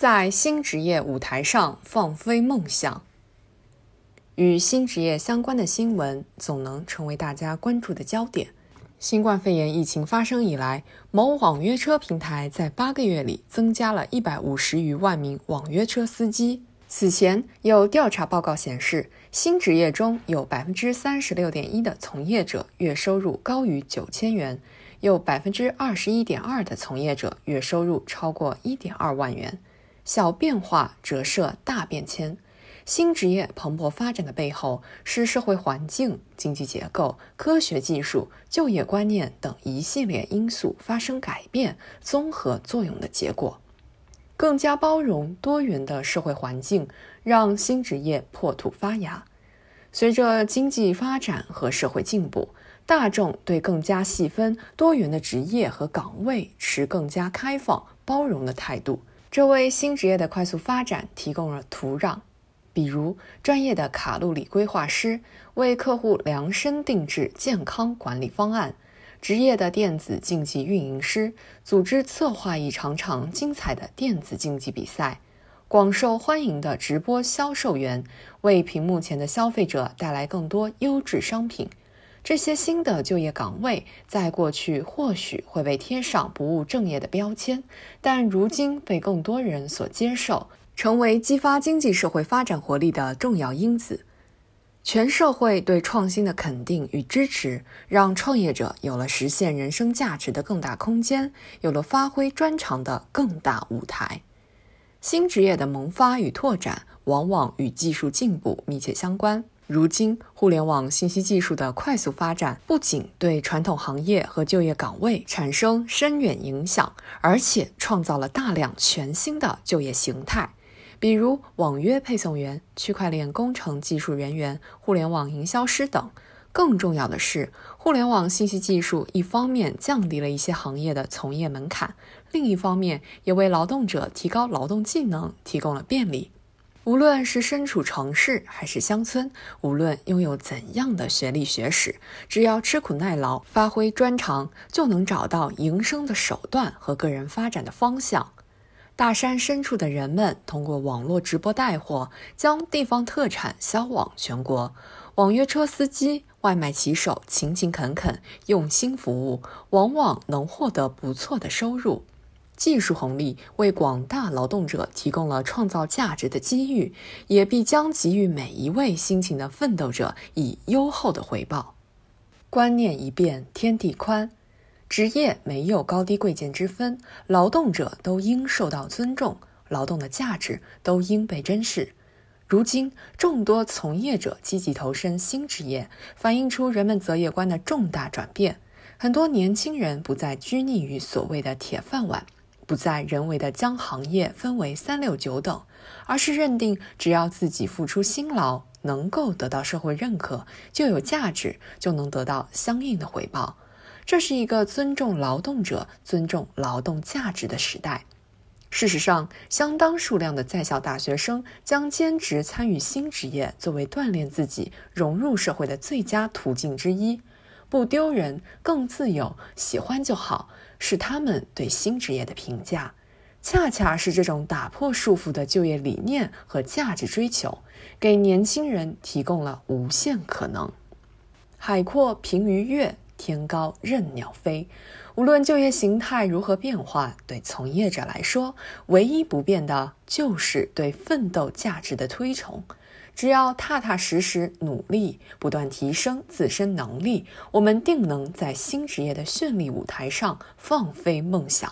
在新职业舞台上放飞梦想。与新职业相关的新闻总能成为大家关注的焦点。新冠肺炎疫情发生以来，某网约车平台在八个月里增加了一百五十余万名网约车司机。此前有调查报告显示，新职业中有百分之三十六点一的从业者月收入高于九千元，有百分之二十一点二的从业者月收入超过一点二万元。小变化折射大变迁。新职业蓬勃发展的背后，是社会环境、经济结构、科学技术、就业观念等一系列因素发生改变综合作用的结果。更加包容多元的社会环境，让新职业破土发芽。随着经济发展和社会进步，大众对更加细分多元的职业和岗位持更加开放包容的态度，这为新职业的快速发展提供了土壤。比如，专业的卡路里规划师为客户量身定制健康管理方案；职业的电子竞技运营师组织策划一场场精彩的电子竞技比赛；广受欢迎的直播销售员为屏幕前的消费者带来更多优质商品。这些新的就业岗位在过去或许会被贴上不务正业的标签，但如今被更多人所接受。成为激发经济社会发展活力的重要因子。全社会对创新的肯定与支持，让创业者有了实现人生价值的更大空间，有了发挥专长的更大舞台。新职业的萌发与拓展，往往与技术进步密切相关。如今，互联网信息技术的快速发展，不仅对传统行业和就业岗位产生深远影响，而且创造了大量全新的就业形态。比如网约配送员、区块链工程技术人员、互联网营销师等。更重要的是，互联网信息技术一方面降低了一些行业的从业门槛，另一方面也为劳动者提高劳动技能提供了便利。无论是身处城市还是乡村，无论拥有怎样的学历学识，只要吃苦耐劳、发挥专长，就能找到营生的手段和个人发展的方向。大山深处的人们通过网络直播带货，将地方特产销往全国。网约车司机、外卖骑手勤勤恳恳、用心服务，往往能获得不错的收入。技术红利为广大劳动者提供了创造价值的机遇，也必将给予每一位辛勤的奋斗者以优厚的回报。观念一变，天地宽。职业没有高低贵贱之分，劳动者都应受到尊重，劳动的价值都应被珍视。如今，众多从业者积极投身新职业，反映出人们择业观的重大转变。很多年轻人不再拘泥于所谓的铁饭碗，不再人为的将行业分为三六九等，而是认定只要自己付出辛劳，能够得到社会认可，就有价值，就能得到相应的回报。这是一个尊重劳动者、尊重劳动价值的时代。事实上，相当数量的在校大学生将兼职参与新职业作为锻炼自己、融入社会的最佳途径之一。不丢人，更自由，喜欢就好，是他们对新职业的评价。恰恰是这种打破束缚的就业理念和价值追求，给年轻人提供了无限可能。海阔凭鱼跃。天高任鸟飞，无论就业形态如何变化，对从业者来说，唯一不变的就是对奋斗价值的推崇。只要踏踏实实努力，不断提升自身能力，我们定能在新职业的绚丽舞台上放飞梦想。